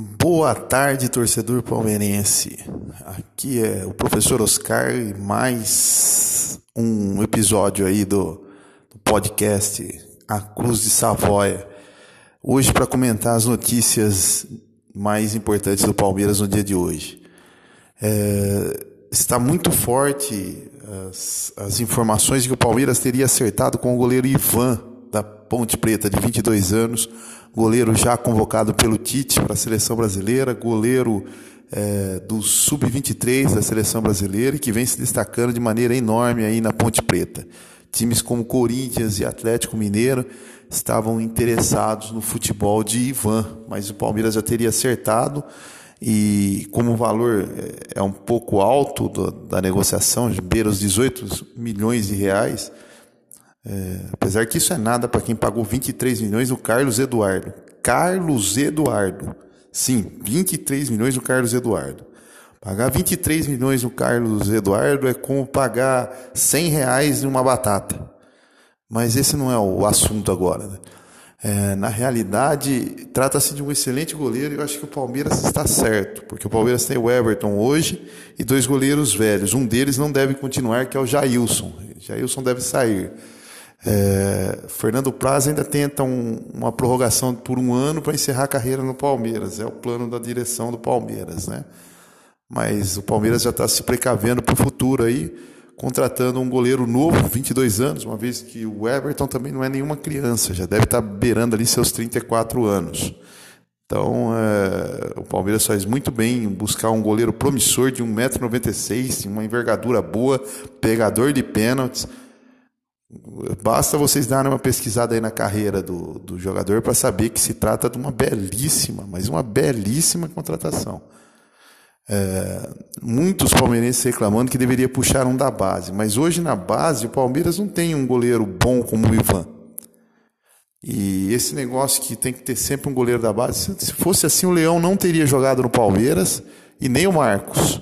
Boa tarde, torcedor palmeirense. Aqui é o professor Oscar e mais um episódio aí do, do podcast A Cruz de Savoia. Hoje para comentar as notícias mais importantes do Palmeiras no dia de hoje. É, está muito forte as, as informações que o Palmeiras teria acertado com o goleiro Ivan Ponte Preta, de 22 anos, goleiro já convocado pelo Tite para a seleção brasileira, goleiro é, do Sub-23 da seleção brasileira e que vem se destacando de maneira enorme aí na Ponte Preta. Times como Corinthians e Atlético Mineiro estavam interessados no futebol de Ivan, mas o Palmeiras já teria acertado e como o valor é, é um pouco alto do, da negociação, beira os 18 milhões de reais, é, apesar que isso é nada para quem pagou 23 milhões, o Carlos Eduardo. Carlos Eduardo. Sim, 23 milhões o Carlos Eduardo. Pagar 23 milhões no Carlos Eduardo é como pagar 100 reais em uma batata. Mas esse não é o assunto agora. Né? É, na realidade, trata-se de um excelente goleiro e eu acho que o Palmeiras está certo, porque o Palmeiras tem o Everton hoje e dois goleiros velhos. Um deles não deve continuar, que é o Jailson. Jailson deve sair. É, Fernando Praz ainda tenta um, uma prorrogação por um ano para encerrar a carreira no Palmeiras. É o plano da direção do Palmeiras, né? Mas o Palmeiras já está se precavendo para o futuro aí, contratando um goleiro novo, 22 anos, uma vez que o Everton também não é nenhuma criança, já deve estar tá beirando ali seus 34 anos. Então, é, o Palmeiras faz muito bem em buscar um goleiro promissor de 1,96m, uma envergadura boa, pegador de pênaltis Basta vocês darem uma pesquisada aí na carreira do, do jogador para saber que se trata de uma belíssima, mas uma belíssima contratação. É, muitos palmeirenses reclamando que deveria puxar um da base, mas hoje na base o Palmeiras não tem um goleiro bom como o Ivan. E esse negócio que tem que ter sempre um goleiro da base, se fosse assim, o Leão não teria jogado no Palmeiras e nem o Marcos.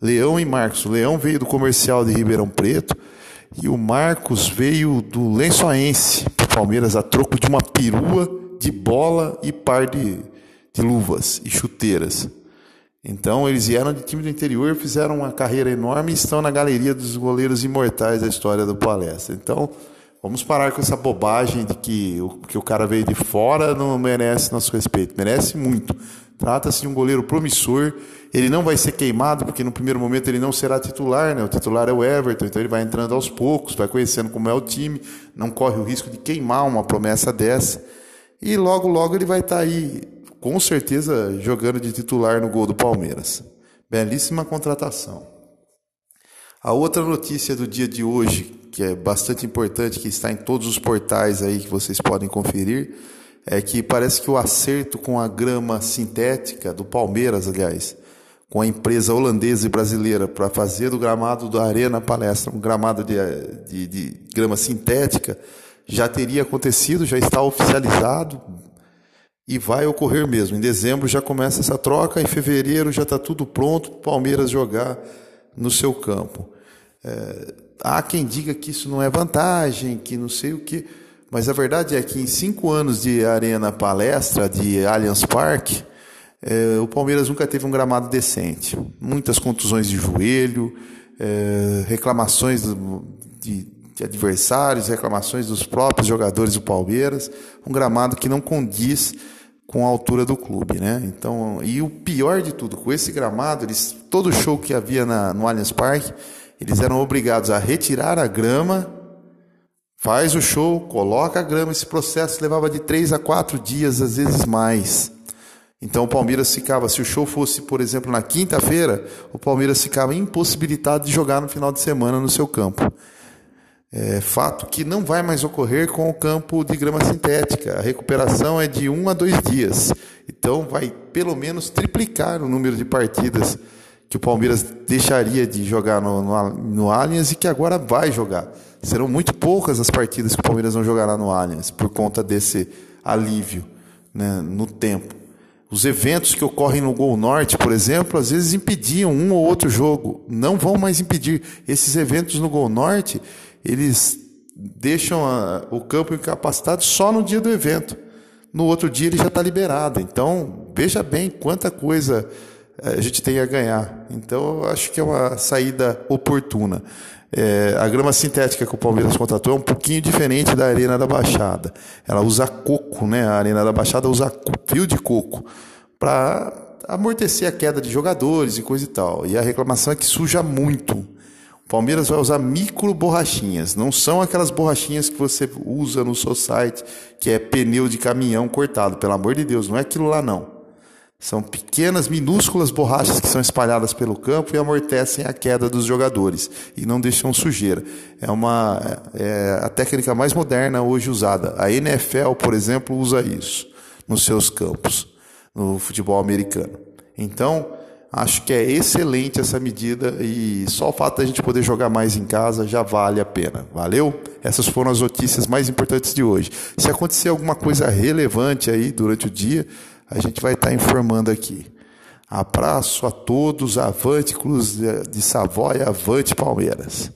Leão e Marcos. O Leão veio do comercial de Ribeirão Preto e o Marcos veio do Lençoense para Palmeiras a troco de uma perua de bola e par de, de luvas e chuteiras. Então eles vieram de time do interior, fizeram uma carreira enorme e estão na galeria dos goleiros imortais da história do palestra. Então vamos parar com essa bobagem de que o, que o cara veio de fora não merece nosso respeito. Merece muito. Trata-se de um goleiro promissor. Ele não vai ser queimado, porque no primeiro momento ele não será titular, né? O titular é o Everton, então ele vai entrando aos poucos, vai conhecendo como é o time, não corre o risco de queimar uma promessa dessa. E logo, logo ele vai estar tá aí, com certeza, jogando de titular no gol do Palmeiras. Belíssima contratação. A outra notícia do dia de hoje, que é bastante importante, que está em todos os portais aí que vocês podem conferir, é que parece que o acerto com a grama sintética do Palmeiras, aliás, com a empresa holandesa e brasileira para fazer do gramado da Arena Palestra um gramado de, de, de grama sintética, já teria acontecido, já está oficializado e vai ocorrer mesmo. Em dezembro já começa essa troca, em fevereiro já está tudo pronto para o Palmeiras jogar no seu campo. É, há quem diga que isso não é vantagem, que não sei o que. Mas a verdade é que em cinco anos de Arena Palestra, de Allianz Parque, é, o Palmeiras nunca teve um gramado decente. Muitas contusões de joelho, é, reclamações de, de adversários, reclamações dos próprios jogadores do Palmeiras. Um gramado que não condiz com a altura do clube, né? Então, e o pior de tudo, com esse gramado, eles, todo show que havia na, no Allianz Parque, eles eram obrigados a retirar a grama Faz o show, coloca a grama. Esse processo levava de três a quatro dias, às vezes mais. Então o Palmeiras ficava, se o show fosse, por exemplo, na quinta-feira, o Palmeiras ficava impossibilitado de jogar no final de semana no seu campo. É fato que não vai mais ocorrer com o campo de grama sintética. A recuperação é de um a dois dias. Então vai pelo menos triplicar o número de partidas que o Palmeiras deixaria de jogar no, no, no Allianz e que agora vai jogar. Serão muito poucas as partidas que o Palmeiras não jogará no Allianz por conta desse alívio né, no tempo. Os eventos que ocorrem no Gol Norte, por exemplo, às vezes impediam um ou outro jogo. Não vão mais impedir. Esses eventos no Gol Norte, eles deixam a, o campo incapacitado só no dia do evento. No outro dia ele já está liberado. Então, Veja bem quanta coisa a gente tem a ganhar. Então, eu acho que é uma saída oportuna. É, a grama sintética que o Palmeiras contratou é um pouquinho diferente da Arena da Baixada. Ela usa coco, né? A Arena da Baixada usa fio de coco para amortecer a queda de jogadores e coisa e tal. E a reclamação é que suja muito. O Palmeiras vai usar micro borrachinhas, não são aquelas borrachinhas que você usa no seu site, que é pneu de caminhão cortado, pelo amor de Deus, não é aquilo lá não. São pequenas, minúsculas borrachas que são espalhadas pelo campo e amortecem a queda dos jogadores e não deixam sujeira. É uma é a técnica mais moderna hoje usada. A NFL, por exemplo, usa isso nos seus campos, no futebol americano. Então, acho que é excelente essa medida e só o fato de a gente poder jogar mais em casa já vale a pena. Valeu? Essas foram as notícias mais importantes de hoje. Se acontecer alguma coisa relevante aí durante o dia, a gente vai estar informando aqui. Abraço a todos, avante Cruz de Savoia, avante Palmeiras.